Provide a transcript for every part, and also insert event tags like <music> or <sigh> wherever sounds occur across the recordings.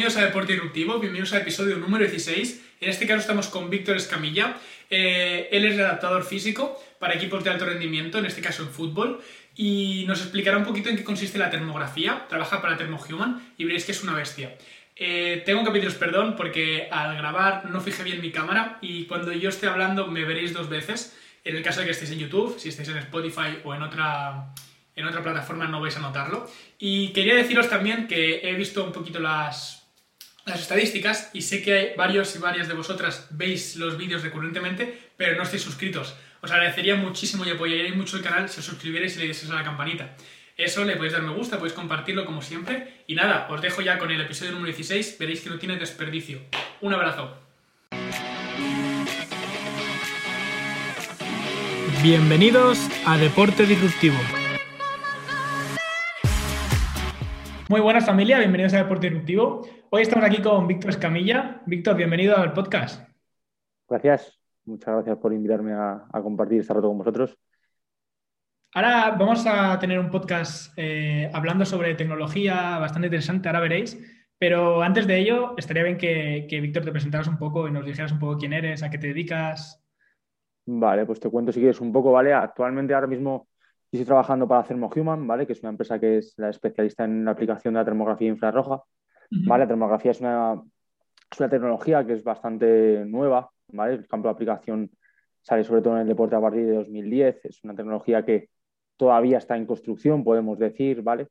Bienvenidos a Deporte Disruptivo, bienvenidos al episodio número 16. En este caso estamos con Víctor Escamilla. Eh, él es adaptador físico para equipos de alto rendimiento, en este caso en fútbol, y nos explicará un poquito en qué consiste la termografía. Trabaja para Thermohuman y veréis que es una bestia. Eh, tengo que pediros perdón porque al grabar no fijé bien mi cámara y cuando yo esté hablando me veréis dos veces. En el caso de que estéis en YouTube, si estáis en Spotify o en otra, en otra plataforma no vais a notarlo. Y quería deciros también que he visto un poquito las las estadísticas y sé que hay varios y varias de vosotras veis los vídeos recurrentemente, pero no estáis suscritos. Os agradecería muchísimo y apoyaríais mucho el canal si os suscribierais y le dieseis a la campanita. Eso, le podéis dar me gusta, podéis compartirlo como siempre. Y nada, os dejo ya con el episodio número 16, veréis que no tiene desperdicio. Un abrazo. Bienvenidos a Deporte Disruptivo. Muy buenas familia, bienvenidos a Deporte Disruptivo. Hoy estamos aquí con Víctor Escamilla. Víctor, bienvenido al podcast. Gracias, muchas gracias por invitarme a, compartir este rato con vosotros. Ahora vamos a tener un podcast eh, hablando sobre tecnología bastante interesante, ahora veréis. Pero antes de ello, estaría bien que, Víctor te presentaras un poco y nos dijeras un poco quién eres, a qué te dedicas. Vale, pues te cuento si quieres un poco, ¿vale? Actualmente ahora mismo estoy trabajando para Thermohuman, ¿vale? Que es una empresa que es la especialista en la aplicación de la termografía infrarroja. ¿Vale? La termografía es una, es una tecnología que es bastante nueva, ¿vale? El campo de aplicación sale sobre todo en el deporte a partir de 2010, es una tecnología que todavía está en construcción, podemos decir, ¿vale?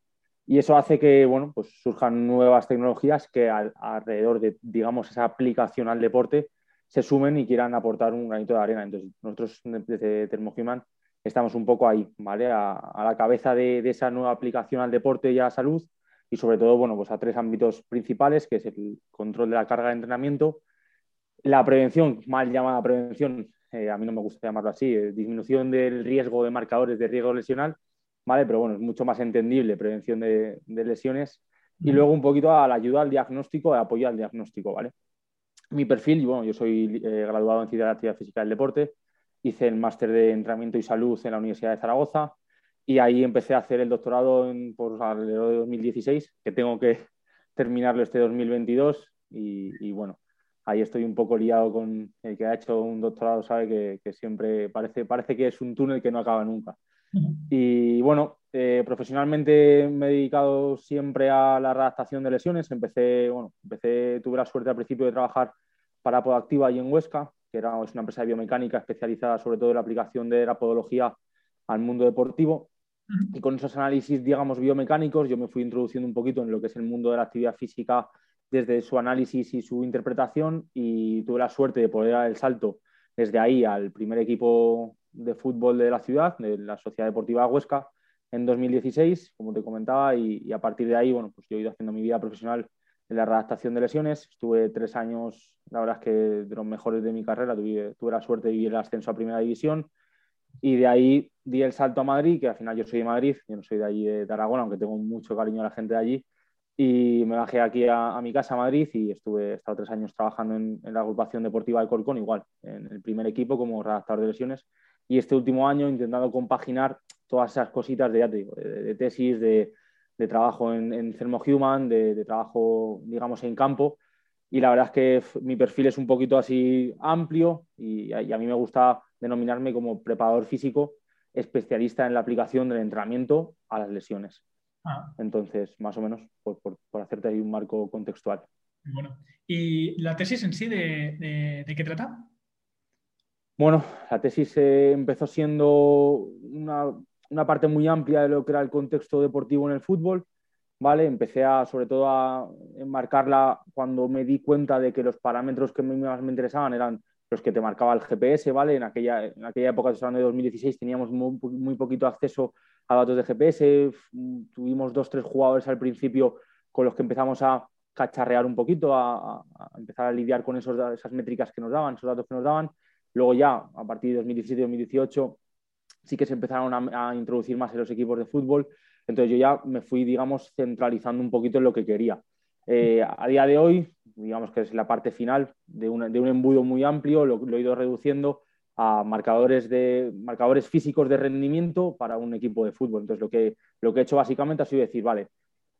Y eso hace que, bueno, pues surjan nuevas tecnologías que alrededor de, digamos, esa aplicación al deporte se sumen y quieran aportar un granito de arena. Entonces, nosotros desde Thermohuman estamos un poco ahí, ¿vale? A, la cabeza de, de, esa nueva aplicación al deporte y a la salud y sobre todo, bueno, pues a tres ámbitos principales, que es el control de la carga de entrenamiento, la prevención, mal llamada prevención, eh, a mí no me gusta llamarlo así, eh, disminución del riesgo de marcadores de riesgo lesional, ¿vale? Pero bueno, es mucho más entendible prevención de, lesiones y luego un poquito a la ayuda al diagnóstico, a apoyo al diagnóstico, ¿vale? Mi perfil, bueno, yo soy eh, graduado en Ciencia de la Actividad Física del Deporte, hice el máster de entrenamiento y salud en la Universidad de Zaragoza, y ahí empecé a hacer el doctorado en, por alrededor de 2016, que tengo que <laughs> terminarlo este 2022 y, bueno, ahí estoy un poco liado con el que ha hecho un doctorado, sabe que, siempre parece, parece que es un túnel que no acaba nunca. Y bueno, eh, profesionalmente me he dedicado siempre a la redactación de lesiones. Empecé, bueno, empecé, tuve la suerte al principio de trabajar para Podactiva y en Huesca, que era una empresa de biomecánica especializada sobre todo en la aplicación de la podología al mundo deportivo. Y con esos análisis, digamos, biomecánicos, yo me fui introduciendo un poquito en lo que es el mundo de la actividad física desde su análisis y su interpretación y tuve la suerte de poder dar el salto desde ahí al primer equipo de fútbol de la ciudad, de la Sociedad Deportiva Huesca, en 2016, como te comentaba, y, a partir de ahí, bueno, pues yo he ido haciendo mi vida profesional en la redactación de lesiones. Estuve tres años, la verdad es que de los mejores de mi carrera, tuve, tuve la suerte de vivir el ascenso a Primera División y de ahí di el salto a Madrid, que al final yo soy de Madrid, yo no soy de allí de Tarragona, aunque tengo mucho cariño a la gente de allí. Y me bajé aquí a, mi casa a Madrid y estuve, he estado tres años trabajando en, la agrupación deportiva de Corcón, igual, en el primer equipo como redactor de lesiones. Y este último año intentando compaginar todas esas cositas de, de, tesis, de, trabajo en, en Thermohuman, de, de trabajo, digamos, en campo. Y la verdad es que mi perfil es un poquito así amplio y a mí me gusta denominarme como preparador físico especialista en la aplicación del entrenamiento a las lesiones. Ah. Entonces, más o menos, por, hacerte ahí un marco contextual. Bueno, ¿y la tesis en sí de, qué trata? Bueno, la tesis eh, empezó siendo una, una, parte muy amplia de lo que era el contexto deportivo en el fútbol, ¿vale? Empecé a, sobre todo a enmarcarla cuando me di cuenta de que los parámetros que más me interesaban eran los que te marcaba el GPS, ¿vale? En aquella, en aquella época, de 2016, teníamos muy, poquito acceso a datos de GPS, tuvimos dos, tres jugadores al principio con los que empezamos a cacharrear un poquito, a, empezar a lidiar con esos, esas métricas que nos daban, esos datos que nos daban. Luego ya, a partir de 2017-2018, sí que se empezaron a, introducir más en los equipos de fútbol. Entonces yo ya me fui, digamos, centralizando un poquito en lo que quería. Eh, a día de hoy, digamos que es la parte final de, un embudo muy amplio, lo, he ido reduciendo a marcadores, de, marcadores físicos de rendimiento para un equipo de fútbol. Entonces, lo que, lo que he hecho básicamente ha sido decir, vale,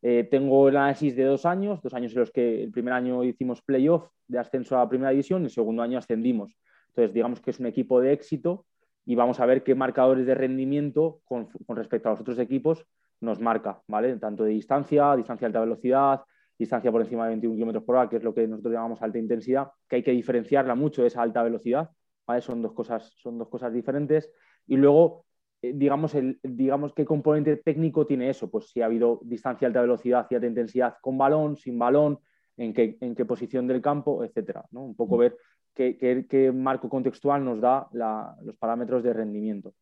Eh, tengo el análisis de dos años, dos años en los que el primer año hicimos playoff de ascenso a la primera división y el segundo año ascendimos. Entonces, digamos que es un equipo de éxito y vamos a ver qué marcadores de rendimiento con, con respecto a los otros equipos nos marca, ¿vale? Tanto de distancia, distancia de alta velocidad, distancia por encima de 21 km por hora, que es lo que nosotros llamamos alta intensidad, que hay que diferenciarla mucho de esa alta velocidad, ¿vale? Son dos cosas, son dos cosas diferentes. Y luego, eh, digamos, el, digamos, ¿qué componente técnico tiene eso? Pues si ha habido distancia alta velocidad y alta intensidad con balón, sin balón, en qué, en qué posición del campo, etcétera, ¿no? Un poco ver qué, qué, marco contextual nos da los parámetros de rendimiento.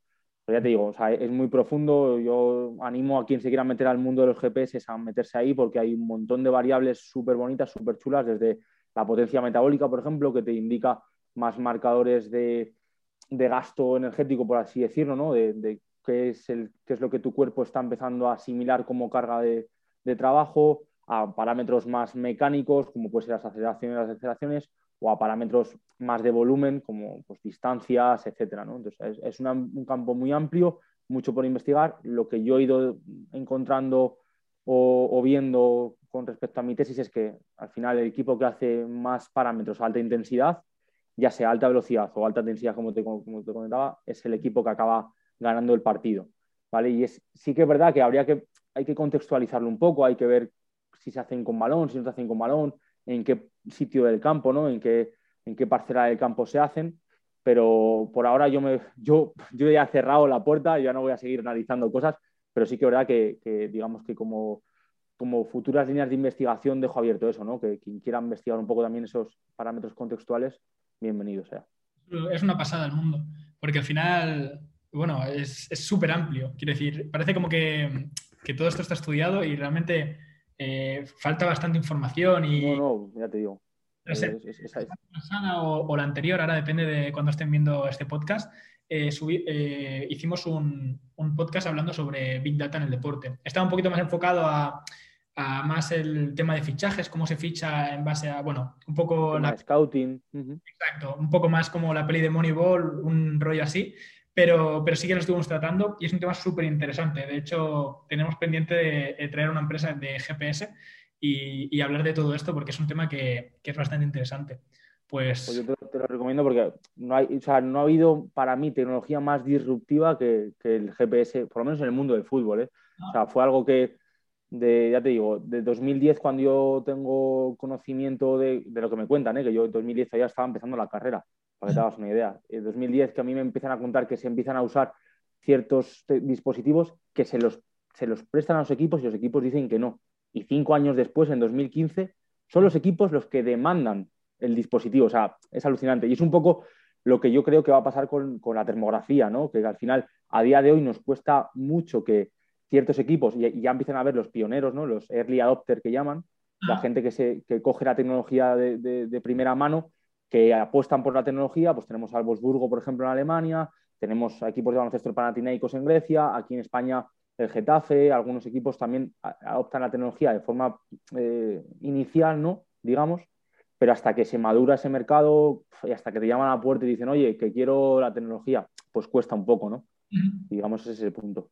Pero ya te digo, es muy profundo. Yo animo a quien se quiera meter al mundo de los GPS a meterse ahí porque hay un montón de variables súper bonitas, súper chulas, desde la potencia metabólica, por ejemplo, que te indica más marcadores de, gasto energético, por así decirlo, ¿no? de, qué, es el, qué es lo que tu cuerpo está empezando a asimilar como carga de, de trabajo, a parámetros más mecánicos, como pueden ser las aceleraciones las aceleraciones, o a parámetros más de volumen, como pues, distancias, etcétera. ¿no? Entonces, es, un campo muy amplio, mucho por investigar. Lo que yo he ido encontrando o, viendo con respecto a mi tesis es que al final el equipo que hace más parámetros a alta intensidad, ya sea alta velocidad o alta intensidad, como te, como te comentaba, es el equipo que acaba ganando el partido. ¿vale? Y es, sí que es verdad que habría que, hay que contextualizarlo un poco, hay que ver si se hacen con balón, si no se hacen con balón, en qué sitio del campo, ¿no? En qué, en qué parcela del campo se hacen. Pero por ahora yo, me, yo, yo ya he cerrado la puerta, ya no voy a seguir analizando cosas, pero sí que es verdad que, digamos que como, como futuras líneas de investigación dejo abierto eso, ¿no? Que quien quiera investigar un poco también esos parámetros contextuales, bienvenido sea. Es una pasada el mundo, porque al final, bueno, es súper amplio. Quiero decir, parece como que, que todo esto está estudiado y realmente eh, falta bastante información y... No, no, ya te digo. o, la anterior, ahora depende de cuando estén viendo este podcast, eh, eh, hicimos un, podcast hablando sobre Big Data en el deporte. Estaba un poquito más enfocado a, más el tema de fichajes, cómo se ficha en base a, bueno, un poco la... Scouting. Exacto, un poco más como la peli de Moneyball, un rollo así pero, pero sí que lo estuvimos tratando y es un tema súper interesante. De hecho, tenemos pendiente de, traer una empresa de GPS y, hablar de todo esto porque es un tema que, es bastante interesante. Pues... pues yo te, lo recomiendo porque no, hay, o sea, no ha habido para mí tecnología más disruptiva que, el GPS, por lo menos en el mundo del fútbol. ¿eh? O sea, fue algo que, de, ya te digo, de 2010 cuando yo tengo conocimiento de, de lo que me cuentan, ¿eh? que yo en 2010 ya estaba empezando la carrera para que te hagas una idea. En 2010 que a mí me empiezan a contar que se empiezan a usar ciertos dispositivos que se los, se los prestan a los equipos y los equipos dicen que no. Y cinco años después, en 2015, son los equipos los que demandan el dispositivo. O sea, es alucinante. Y es un poco lo que yo creo que va a pasar con, la termografía, ¿no? Que al final, a día de hoy, nos cuesta mucho que ciertos equipos, y, ya empiezan a ver los pioneros, ¿no? Los early adopter que llaman, la ah. gente que, se, que coge la tecnología de primera mano que apuestan por la tecnología, pues tenemos al Wolfsburgo, por ejemplo, en Alemania, tenemos equipos de baloncesto panatinaicos en Grecia, aquí en España el Getafe, algunos equipos también adoptan la tecnología de forma eh, inicial, ¿no? Digamos, pero hasta que se madura ese mercado y hasta que te llaman a la puerta y dicen, oye, que quiero la tecnología, pues cuesta un poco, ¿no? Digamos, ese es el punto.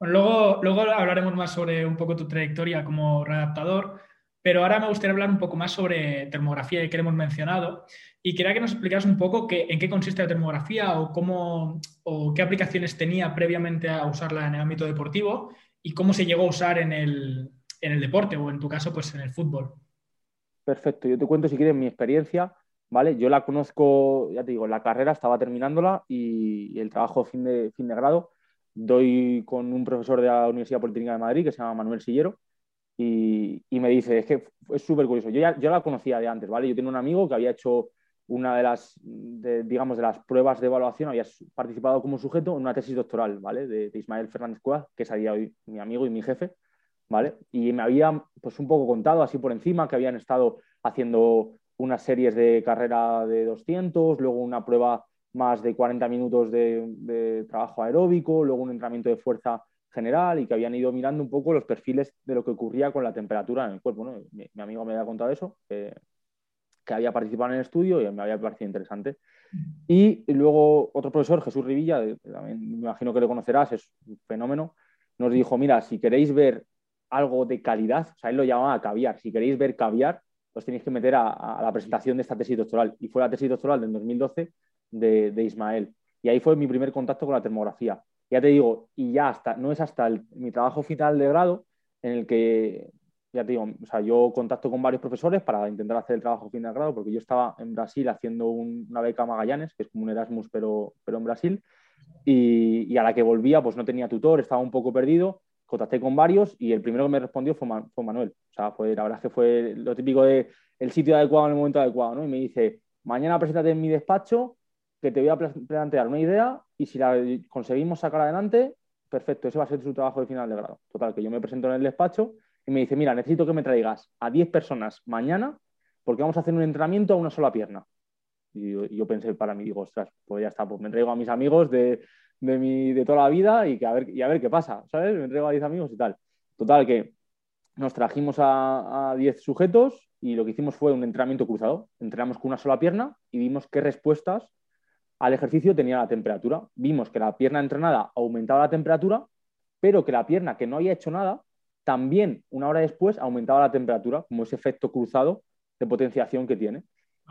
luego, luego hablaremos más sobre un poco tu trayectoria como readaptador, pero ahora me gustaría hablar un poco más sobre termografía que hemos mencionado y quería que nos explicaras un poco en qué consiste la termografía o, cómo, o qué aplicaciones tenía previamente a usarla en el ámbito deportivo y cómo se llegó a usar en el, deporte o en tu caso pues en el fútbol. Perfecto, yo te cuento si quieres mi experiencia, ¿vale? Yo la conozco, ya te digo, la carrera estaba terminándola y, el trabajo fin de, fin de grado doy con un profesor de la Universidad Politécnica de Madrid que se llama Manuel Sillero y, me dice, es que es súper curioso, yo ya yo la conocía de antes, ¿vale? Yo tenía un amigo que había hecho una de las, digamos, de las pruebas de evaluación, había participado como sujeto en una tesis doctoral, ¿vale? De, Ismael Fernández Cuevas, que es a día hoy mi amigo y mi jefe, ¿vale? Y me había, pues, un poco contado así por encima que habían estado haciendo unas series de carrera de 200, luego una prueba más de 40 minutos de, de trabajo aeróbico, luego un entrenamiento de fuerza general y que habían ido mirando un poco los perfiles de lo que ocurría con la temperatura en el cuerpo. Mi, amigo me había contado eso, que había participado en el estudio y me había parecido interesante. Y luego otro profesor, Jesús Rivilla, también me imagino que lo conocerás, es un fenómeno, nos dijo, mira, si queréis ver algo de calidad, o sea, él lo llamaba caviar. Si queréis ver caviar, os tenéis que meter a, la presentación de esta tesis doctoral. Y fue la tesis doctoral del 2012 de, Ismael. Y ahí fue mi primer contacto con la termografía. Ya te digo, y ya hasta, no es hasta mi trabajo final de grado en el que, ya te digo, o sea, yo contacto con varios profesores para intentar hacer el trabajo final de grado, porque yo estaba en Brasil haciendo una beca Magallanes, que es como un Erasmus, pero, pero en Brasil, y, y, a la que volvía, pues no tenía tutor, estaba un poco perdido, contacté con varios y el primero que me respondió fue, fue Manuel. O sea, fue, la verdad es que fue lo típico de el sitio adecuado en el momento adecuado, ¿no? Y me dice, mañana preséntate en mi despacho, que te voy a plantear una idea y si la conseguimos sacar adelante, perfecto, ese va a ser su trabajo de final de grado. Total, que yo me presento en el despacho y me dice, mira, necesito que me traigas a 10 personas mañana porque vamos a hacer un entrenamiento a una sola pierna. Y yo, pensé para mí, digo, ostras, pues ya está, pues me traigo a mis amigos de, de, mi, de toda la vida y, que a ver, y a ver qué pasa, ¿sabes? Me traigo a 10 amigos y tal. Total, que nos trajimos a 10 sujetos y lo que hicimos fue un entrenamiento cruzado. Entrenamos con una sola pierna y vimos qué respuestas al ejercicio tenía la temperatura. Vimos que la pierna entrenada aumentaba la temperatura, pero que la pierna que no había hecho nada, también una hora después aumentaba la temperatura, como ese efecto cruzado de potenciación que tiene.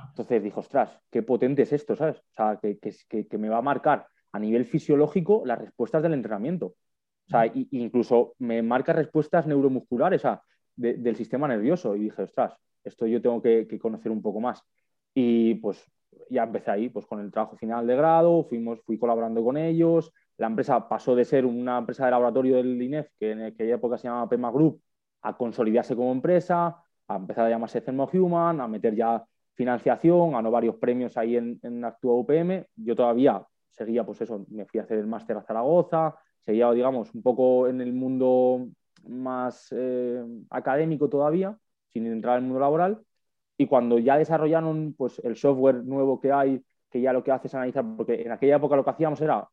Entonces dijo, ostras, qué potente es esto, ¿sabes? O sea, que, que me va a marcar a nivel fisiológico las respuestas del entrenamiento. O sea, incluso me marca respuestas neuromusculares del sistema nervioso. Y dije, ostras, esto yo tengo que, conocer un poco más. Y pues ya empecé ahí, pues con el trabajo final de grado, fuimos, fui colaborando con ellos. La empresa pasó de ser una empresa de laboratorio del INEF, que en aquella época se llamaba PEMA Group, a consolidarse como empresa, a empezar a llamarse Human, a meter ya financiación, ganó varios premios ahí en, en Actúa UPM. Yo todavía seguía, pues eso, me fui a hacer el máster a Zaragoza, seguía, digamos, un poco en el mundo más eh, académico todavía, sin entrar en el mundo laboral. Y cuando ya desarrollaron pues, el software nuevo que hay, que ya lo que hace es analizar, porque en aquella época lo que hacíamos era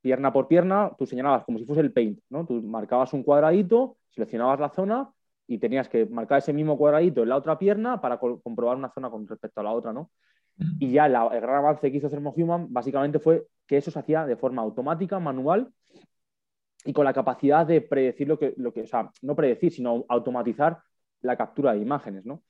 pierna por pierna, tú señalabas como si fuese el paint, ¿no? Tú marcabas un cuadradito, seleccionabas la zona y tenías que marcar ese mismo cuadradito en la otra pierna para comprobar una zona con respecto a la otra, ¿no? Y ya el gran avance que hizo Thermohuman básicamente fue que eso se hacía de forma automática, manual y con la capacidad de predecir lo que, lo que, o sea, no predecir, sino automatizar la captura de imágenes, ¿no?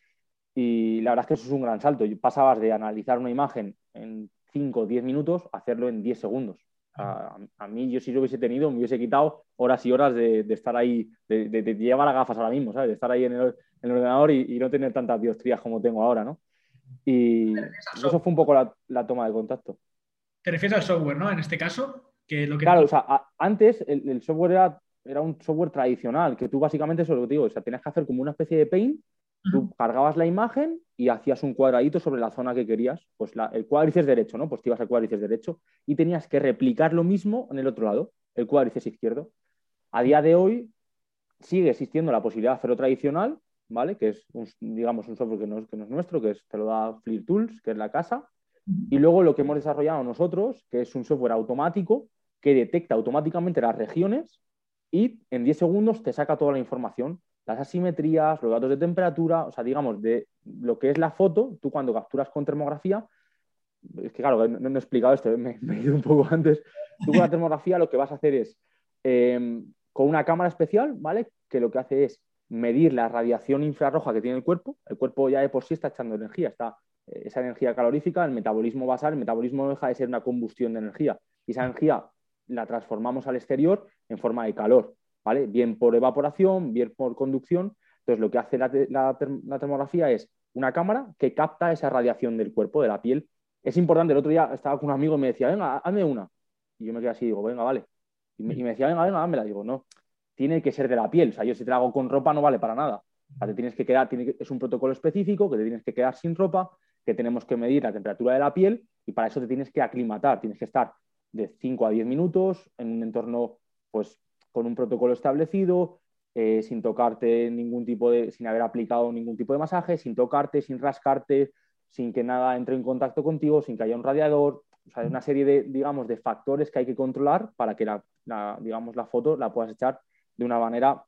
Y la verdad es que eso es un gran salto. Pasabas de analizar una imagen en 5 o 10 minutos a hacerlo en 10 segundos. A, mí, yo si lo hubiese tenido, me hubiese quitado horas y horas de, estar ahí, de, de, llevar las gafas ahora mismo, ¿sabes? De estar ahí en el, ordenador y, no tener tantas diostrías como tengo ahora, ¿no? Y eso fue un poco la, toma de contacto. ¿Te refieres al software, no? En este caso, que lo que... Claro, o sea, antes el, software era, era, un software tradicional, que tú básicamente, eso es lo que te digo, o sea, tenías que hacer como una especie de paint, tú cargabas la imagen y hacías un cuadradito sobre la zona que querías, pues el cuádriceps derecho, ¿no? Pues te ibas al cuádriceps derecho y tenías que replicar lo mismo en el otro lado, el cuádriceps izquierdo. A día de hoy sigue existiendo la posibilidad de hacerlo tradicional, ¿vale? Que es, un, digamos, un software que no, es, que no es nuestro, que es, te lo da Fleer Tools, que es la casa. Y luego lo que hemos desarrollado nosotros, que es un software automático que detecta automáticamente las regiones y en 10 segundos te saca toda la información, las asimetrías, los datos de temperatura, o sea, digamos, de lo que es la foto, tú cuando capturas con termografía, es que claro, no, he explicado esto, <laughs> me, he ido un poco antes, tú con la termografía lo que vas a hacer es, em, con una cámara especial, ¿vale? Que lo que hace es medir la radiación infrarroja que tiene el cuerpo. El cuerpo ya de por sí está echando energía, está eh, esa energía calorífica, el metabolismo basal, el metabolismo no deja de ser una combustión de energía. Y esa energía la transformamos al exterior en forma de calor, ¿vale? Bien por evaporación, bien por conducción. Entonces, lo que hace la, termografía es una cámara que capta esa radiación del cuerpo, de la piel. Es importante, el otro día estaba con un amigo y me decía, venga, hazme una. Y yo me quedé así, digo, venga, vale. Y me, decía, venga, venga, la Digo, no, tiene que ser de la piel. O sea, yo si te la hago con ropa no vale para nada. te tienes que quedar, es un protocolo específico que te tienes que quedar sin ropa, que tenemos que medir la temperatura de la piel y para eso te tienes que aclimatar. Tienes que estar de 5 a 10 minutos en un entorno, pues, con un protocolo establecido, eh, sin tocarte ningún tipo de, sin haber aplicado ningún tipo de masaje, sin tocarte, sin rascarte, sin que nada entre en contacto contigo, sin que haya un radiador. O sea, una serie de, digamos, de factores que hay que controlar para que la, digamos, la foto la puedas echar de una manera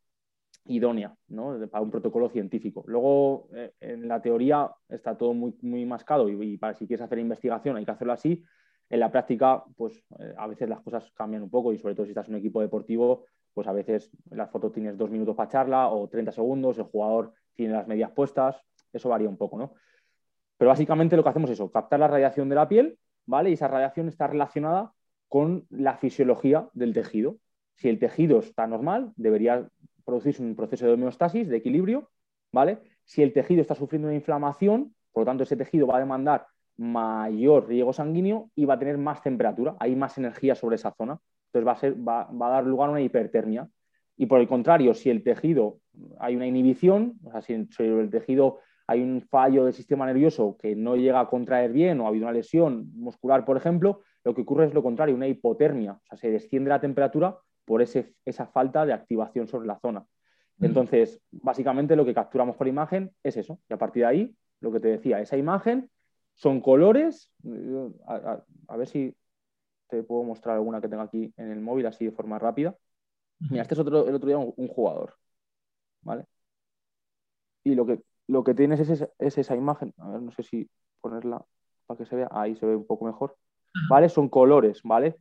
idónea ¿no? para un protocolo científico. Luego, eh, en la teoría está todo muy, muy mascado y, para si quieres hacer investigación hay que hacerlo así. En la práctica, pues eh, a veces las cosas cambian un poco y sobre todo si estás en un equipo deportivo, pues a veces la foto tienes dos minutos para charla o 30 segundos, el jugador tiene las medias puestas, eso varía un poco, ¿no? Pero básicamente lo que hacemos es eso, captar la radiación de la piel, ¿vale? Y esa radiación está relacionada con la fisiología del tejido. Si el tejido está normal, debería producirse un proceso de homeostasis, de equilibrio, ¿vale? Si el tejido está sufriendo una inflamación, por lo tanto ese tejido va a demandar mayor riego sanguíneo y va a tener más temperatura, hay más energía sobre esa zona. Entonces va a, ser, va, a dar lugar a una hipertermia. Y por el contrario, si el tejido hay una inhibición, o sea, si el tejido hay un fallo del sistema nervioso que no llega a contraer bien o ha habido una lesión muscular, por ejemplo, lo que ocurre es lo contrario, una hipotermia, o sea, se desciende la temperatura por ese, esa falta de activación sobre la zona. Entonces, básicamente lo que capturamos por imagen es eso. Y a partir de ahí, lo que te decía, esa imagen son colores. A, ver si te puedo mostrar alguna que tengo aquí en el móvil así de forma rápida. Mira, este es otro, el otro día un, jugador. ¿Vale? Y lo que, lo que tienes es, es, esa imagen. A ver, no sé si ponerla para que se vea. Ahí se ve un poco mejor. ¿Vale? Son colores, ¿vale?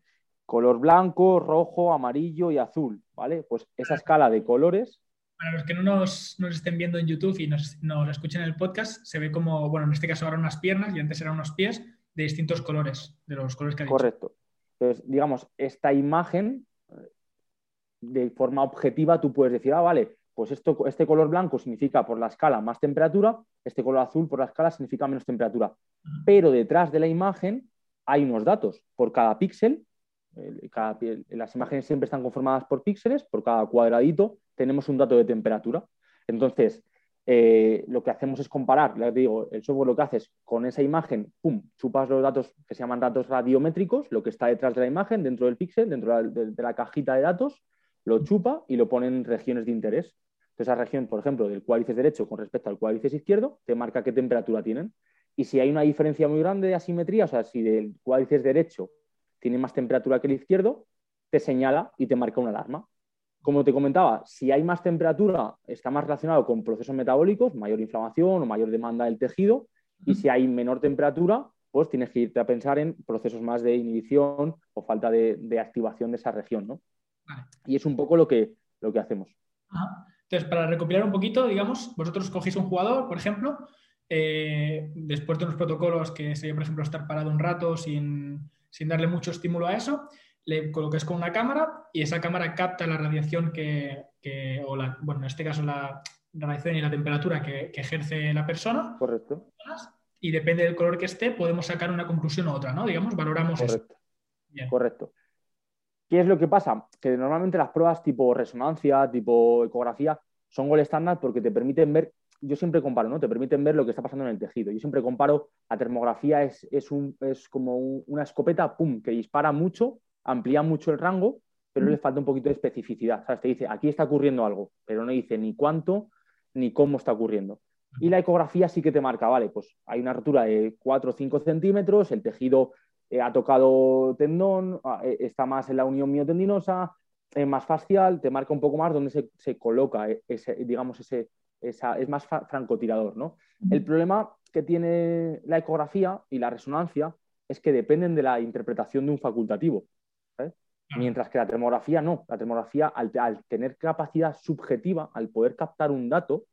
Color blanco, rojo, amarillo y azul, ¿vale? Pues esa escala de colores para los que no nos, estén viendo en YouTube y nos, nos, escuchen en el podcast, se ve como, bueno, en este caso ahora unas piernas y antes eran unos pies de distintos colores, de los colores que ha Correcto. Entonces, digamos, esta imagen, de forma objetiva, tú puedes decir, ah, vale, pues esto, este color blanco significa por la escala más temperatura, este color azul por la escala significa menos temperatura. Pero detrás de la imagen hay unos datos. Por cada píxel las imágenes siempre están conformadas por píxeles, por cada cuadradito tenemos un dato de temperatura. Entonces, eh, lo que hacemos es comparar, digo, el software lo que hace es con esa imagen, pum, chupas los datos que se llaman datos radiométricos, lo que está detrás de la imagen, dentro del píxel, dentro de la, cajita de datos, lo chupa y lo pone en regiones de interés. Entonces, esa región, por ejemplo, del cuádriceps derecho con respecto al cuádriceps izquierdo, te marca qué temperatura tienen. Y si hay una diferencia muy grande de asimetría, o sea, si del cuádriceps derecho tiene más temperatura que el izquierdo, te señala y te marca una alarma. Como te comentaba, si hay más temperatura, está más relacionado con procesos metabólicos, mayor inflamación o mayor demanda del tejido, y si hay menor temperatura, pues tienes que irte a pensar en procesos más de inhibición o falta de, activación de esa región, ¿no? Y es un poco lo que, lo que hacemos. Entonces, para recopilar un poquito, digamos, vosotros cogéis un jugador, por ejemplo, eh, después de unos protocolos que sería, por ejemplo, estar parado un rato sin, sin darle mucho estímulo a eso, le coloques con una cámara y esa cámara capta la radiación que, o la, bueno, en este caso la, radiación y la temperatura que, ejerce la persona. Correcto. Y depende del color que esté, podemos sacar una conclusión u otra, ¿no? Digamos, valoramos Correcto. Correcto. ¿Qué es lo que pasa? Que normalmente las pruebas tipo resonancia, tipo ecografía, son gol estándar porque te permiten ver yo siempre comparo, ¿no? Te permiten ver lo que está pasando en el tejido. Yo siempre comparo, la termografía es, un, es como una escopeta, ¡pum!, que dispara mucho, amplía mucho el rango, pero le falta un poquito de especificidad. ¿Sabes? Te dice, aquí está ocurriendo algo, pero no dice ni cuánto ni cómo está ocurriendo. Y la ecografía sí que te marca, vale, pues hay una rotura de 4 o 5 centímetros, el tejido eh, ha tocado tendón, ah, eh, está más en la unión miotendinosa, es más facial, te marca un poco más dónde se, se coloca eh, ese, digamos, ese, es más francotirador. ¿no? El problema que tiene la ecografía y la resonancia es que dependen de la interpretación de un facultativo. Mientras que la termografía no. La termografía, al, tener capacidad subjetiva, al poder captar un dato,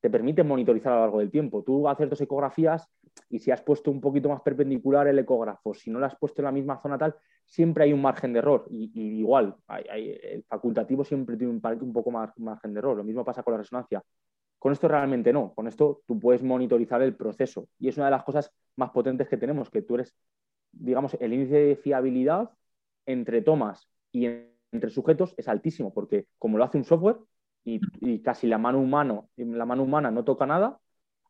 te permite monitorizar a lo largo del tiempo. Tú haces dos ecografías y si has puesto un poquito más perpendicular el ecógrafo, si no lo has puesto en la misma zona tal, siempre hay un margen de error. Y, igual, el facultativo siempre tiene un, un poco más margen de error. Lo mismo pasa con la resonancia. Con esto realmente no, con esto tú puedes monitorizar el proceso y es una de las cosas más potentes que tenemos, que tú eres, digamos, el índice de fiabilidad entre tomas y entre sujetos es altísimo, porque como lo hace un software y, casi la mano, humano, la mano humana no toca nada,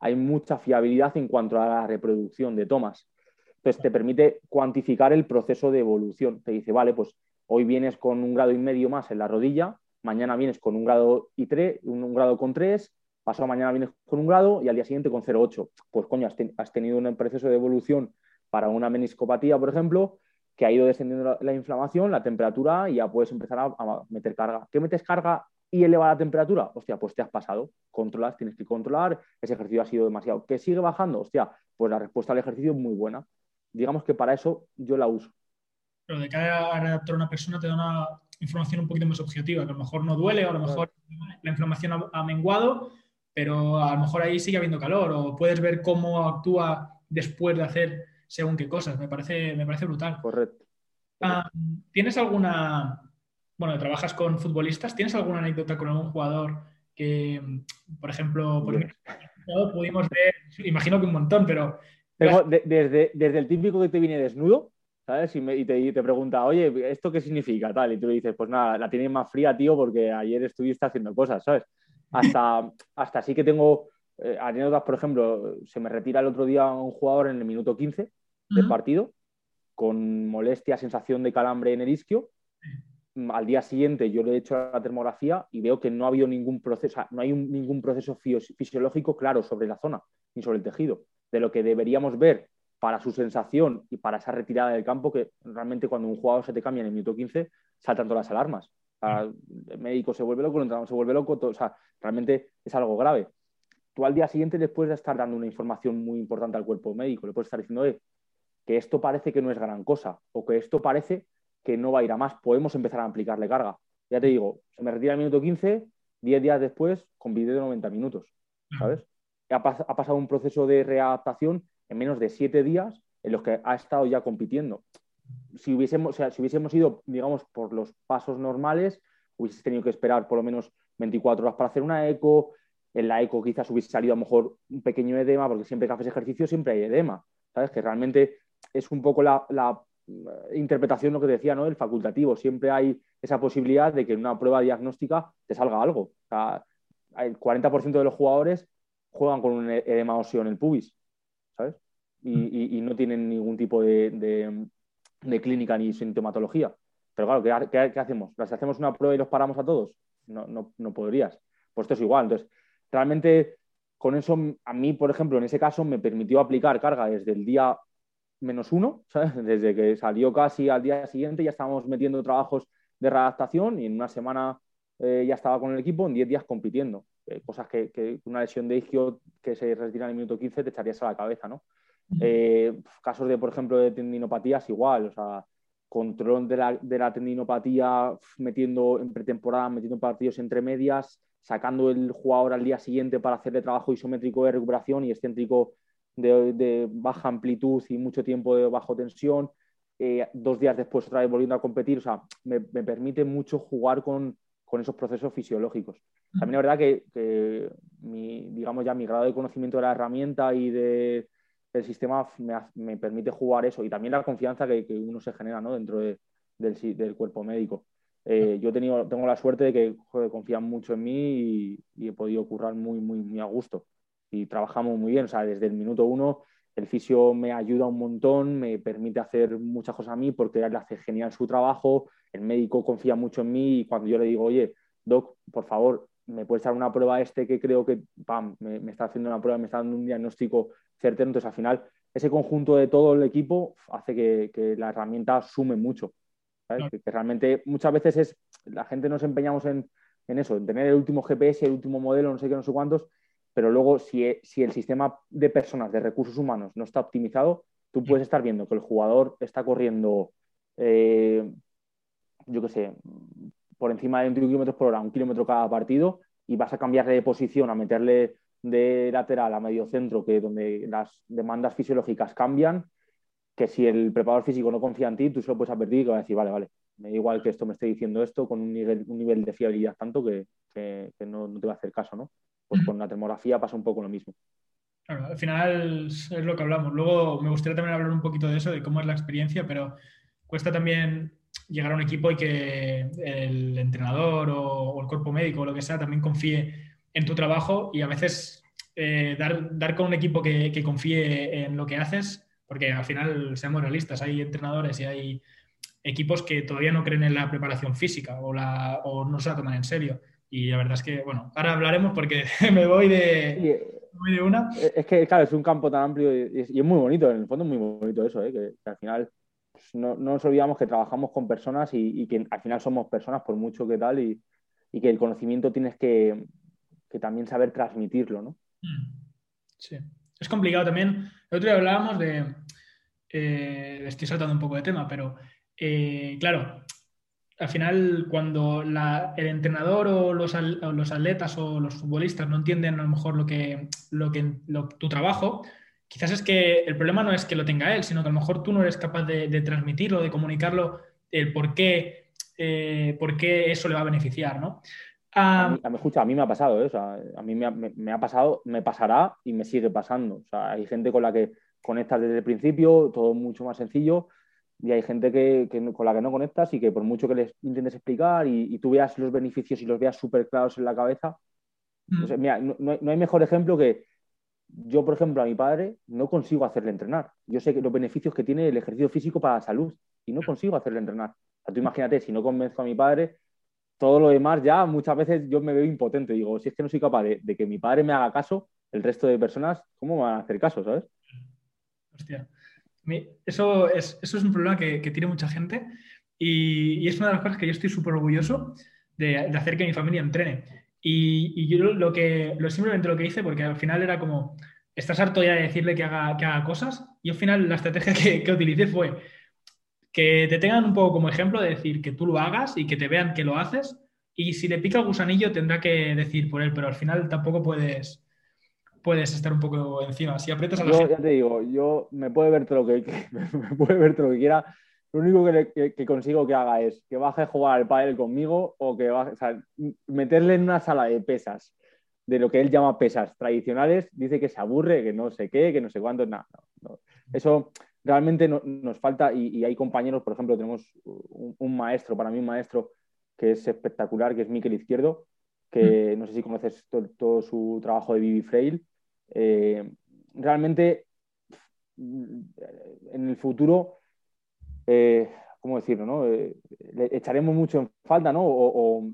hay mucha fiabilidad en cuanto a la reproducción de tomas. Entonces te permite cuantificar el proceso de evolución. Te dice, vale, pues hoy vienes con un grado y medio más en la rodilla, mañana vienes con un grado y tres, un grado con tres, pasado mañana vienes con un grado y al día siguiente con 0,8. Pues coño, has, tenido un proceso de evolución para una meniscopatía, por ejemplo, que ha ido descendiendo la, inflamación, la temperatura y ya puedes empezar a, meter carga. ¿Qué metes carga y eleva la temperatura? Hostia, pues te has pasado. Controlas, tienes que controlar, ese ejercicio ha sido demasiado. ¿Que sigue bajando? Hostia, pues la respuesta al ejercicio es muy buena. Digamos que para eso yo la uso. Pero de cada adaptar a una persona te da una, información un poquito más objetiva, que a lo mejor no duele o a lo mejor la inflamación ha, menguado, pero a lo mejor ahí sigue habiendo calor o puedes ver cómo actúa después de hacer según qué cosas. Me parece, me parece brutal. Correcto. Ah, ¿Tienes alguna, bueno, trabajas con futbolistas, ¿tienes alguna anécdota con algún jugador que, por ejemplo, pudimos ver, imagino que un montón, pero... desde, desde el típico que te viene desnudo, ¿sabes? Y, te, pregunta, oye, ¿esto qué significa? Tal, y tú le dices, pues nada, la tienes más fría, tío, porque ayer estuviste haciendo cosas, ¿sabes? Hasta, hasta sí que tengo eh, anécdotas, por ejemplo, se me retira el otro día un jugador en el minuto 15 del partido, con molestia, sensación de calambre en el isquio. Al día siguiente yo le he hecho la termografía y veo que no ha habido ningún proceso, no hay ningún proceso fisiológico claro sobre la zona ni sobre el tejido. De lo que deberíamos ver para su sensación y para esa retirada del campo, que realmente cuando un jugador se te cambia en el minuto 15, saltan todas las alarmas. El médico se vuelve loco, el entrenador se vuelve loco, o sea, realmente es algo grave. Tú al día siguiente le puedes estar dando una información muy importante al cuerpo médico, le puedes estar diciendo que esto parece que no es gran cosa o que esto parece que no va a ir a más, podemos empezar a aplicarle carga. Ya te digo, se me retira el minuto 15, 10 días después con vídeo de 90 minutos, ¿sabes? Ha, ha pasado un proceso de readaptación en menos de siete días en los que ha estado ya compitiendo. Si hubiésemos, si hubiésemos ido, digamos, por los pasos normales, hubieses tenido que esperar por lo menos 24 horas para hacer una eco. En la eco quizás hubiese salido a lo mejor un pequeño edema, porque siempre que haces ejercicio siempre hay edema. ¿Sabes? Que realmente es un poco la, interpretación lo que decía, ¿no? El facultativo. Siempre hay esa posibilidad de que en una prueba diagnóstica te salga algo. O sea, el 40% de los jugadores juegan con un edema óseo en el pubis. ¿sabes? Y, no tienen ningún tipo de, clínica ni sintomatología. Pero claro, ¿qué, hacemos? ¿Las hacemos una prueba y los paramos a todos? No, no, podrías. Pues esto es igual. Entonces, realmente con eso, a mí, por ejemplo, en ese caso me permitió aplicar carga desde el día menos uno. <laughs> Desde que salió casi al día siguiente ya estábamos metiendo trabajos de readaptación y en una semana eh, ya estaba con el equipo, en 10 días compitiendo. Eh, cosas que, una lesión de isquio que se retira en el minuto 15 te echarías a la cabeza, ¿no? Eh, casos de, por ejemplo, de tendinopatías igual, o sea, control de la, tendinopatía metiendo en pretemporada, metiendo partidos entre medias, sacando el jugador al día siguiente para hacerle trabajo isométrico de recuperación y excéntrico de, baja amplitud y mucho tiempo de bajo tensión, eh, dos días después otra vez volviendo a competir, o sea, me permite mucho jugar con, con esos procesos fisiológicos. También es verdad que, mi, digamos ya mi grado de conocimiento de la herramienta y del sistema me, permite jugar eso y también la confianza que, uno se genera dentro del, cuerpo médico. Eh, yo he tenido, tengo la suerte de que confían mucho en mí y, he podido currar muy, muy, muy a gusto. Y trabajamos muy bien, o sea, desde el minuto uno el fisio me ayuda un montón, me permite hacer muchas cosas a mí porque él hace genial su trabajo, el médico confía mucho en mí y cuando yo le digo, oye, doc, por favor, me puedes dar una prueba este que creo que, pam, me, está haciendo una prueba, me está dando un diagnóstico certero, entonces al final ese conjunto de todo el equipo hace que, la herramienta sume mucho. Que, realmente muchas veces es, la gente nos empeñamos en, en, eso, en tener el último GPS, el último modelo, no sé qué, no sé cuántos, pero luego si, si el sistema de personas, de recursos humanos no está optimizado, tú puedes estar viendo que el jugador está corriendo eh, yo qué sé, por encima de 21 kilómetros por hora, un kilómetro cada partido, y vas a cambiarle de posición, a meterle de lateral a medio centro, que donde las demandas fisiológicas cambian, que si el preparador físico no confía en ti, tú solo puedes advertir que va a decir, vale, vale, me da igual que esto me esté diciendo esto con un nivel, un nivel de fiabilidad tanto que, no, te va a hacer caso, ¿no? Pues con la termografía pasa un poco lo mismo. Claro, al final es lo que hablamos. Luego me gustaría también hablar un poquito de eso, de cómo es la experiencia, pero cuesta también llegar a un equipo y que el entrenador o, el cuerpo médico o lo que sea también confíe en tu trabajo y a veces eh, dar, dar, con un equipo que, que, confíe en lo que haces, porque al final, seamos realistas, hay entrenadores y hay equipos que todavía no creen en la preparación física o, la, o no se la toman en serio. Y la verdad es que, bueno, ahora hablaremos porque <laughs> me voy de, de una. Es que, claro, es un campo tan amplio y, es muy bonito, en el fondo es muy bonito eso, ¿eh? que al final no, nos olvidamos que trabajamos con personas y, que al final somos personas por mucho que tal y, que el conocimiento tienes que, también saber transmitirlo, ¿no? Sí. Es complicado también. El otro día hablábamos de... Eh, estoy saltando un poco de tema, pero eh, claro, al final cuando el entrenador o los, atletas o los futbolistas no entienden a lo mejor lo que, lo que tu trabajo, quizás es que el problema no es que lo tenga él, sino que a lo mejor tú no eres capaz de, transmitirlo, de comunicarlo, el por qué, eh, por qué eso le va a beneficiar, ¿no? a, mí, escucha, a mí me ha pasado, ¿eh? a mí me ha, pasado, me pasará y me sigue pasando. O sea, hay gente con la que conectas desde el principio, todo mucho más sencillo, y hay gente que, con la que no conectas y que por mucho que les intentes explicar y, tú veas los beneficios y los veas súper claros en la cabeza, mm. mira, no, hay mejor ejemplo que yo, por ejemplo, a mi padre no consigo hacerle entrenar. Yo sé que los beneficios que tiene el ejercicio físico para la salud y no consigo hacerle entrenar. O tú imagínate, si no convenzo a mi padre, todo lo demás ya muchas veces yo me veo impotente. Digo, si es que no soy capaz de, de que mi padre me haga caso, el resto de personas, ¿cómo van a hacer caso, sabes? Hostia. Eso es, eso es un problema que, tiene mucha gente y, es una de las cosas que yo estoy súper orgulloso de, hacer que mi familia entrene. Y, yo lo que, lo, simplemente lo que hice, porque al final era como, estás harto ya de decirle que haga, que haga cosas, y al final la estrategia <laughs> que, que utilicé fue que te tengan un poco como ejemplo de decir que tú lo hagas y que te vean que lo haces, y si le pica el gusanillo tendrá que decir por él, pero al final tampoco puedes puedes estar un poco encima. Si aprietas a la yo, ya te digo, yo me puede lo que, <laughs> me puede ver todo lo que quiera. Lo único que, consigo que haga es que baje a jugar al pádel conmigo o que baje, o sea, meterle en una sala de pesas, de lo que él llama pesas tradicionales, dice que se aburre, que no sé qué, que no sé cuánto, nada. Eso realmente nos falta y, hay compañeros, por ejemplo, tenemos un, maestro, para mí un maestro que es espectacular, que es Miquel Izquierdo, que mm. no sé si conoces todo, su trabajo de Vivi Frail. Eh, realmente, en el futuro, eh, ¿cómo decirlo? No? Eh, echaremos mucho en falta, ¿no? O,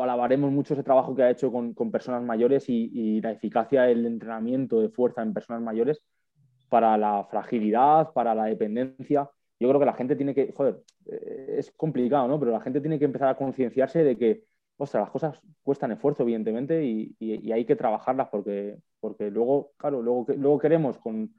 alabaremos mucho ese trabajo que ha hecho con, personas mayores y, la eficacia del entrenamiento de fuerza en personas mayores para la fragilidad, para la dependencia. Yo creo que la gente tiene que, joder, es complicado, ¿no? Pero la gente tiene que empezar a concienciarse de que ostras, las cosas cuestan esfuerzo, evidentemente, y, hay que trabajarlas porque, porque luego, claro, luego queremos con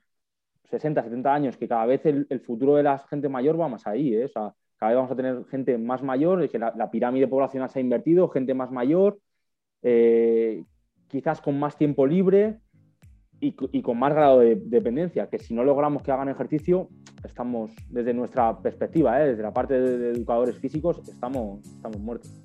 60, 70 años que cada vez el, futuro de la gente mayor va más ahí, ¿eh? o sea, cada vez vamos a tener gente más mayor, que la, pirámide poblacional se ha invertido, gente más mayor, eh, quizás con más tiempo libre y, con más grado de, dependencia, que si no logramos que hagan ejercicio, estamos, desde nuestra perspectiva, ¿eh? desde la parte de, educadores físicos, estamos, estamos muertos.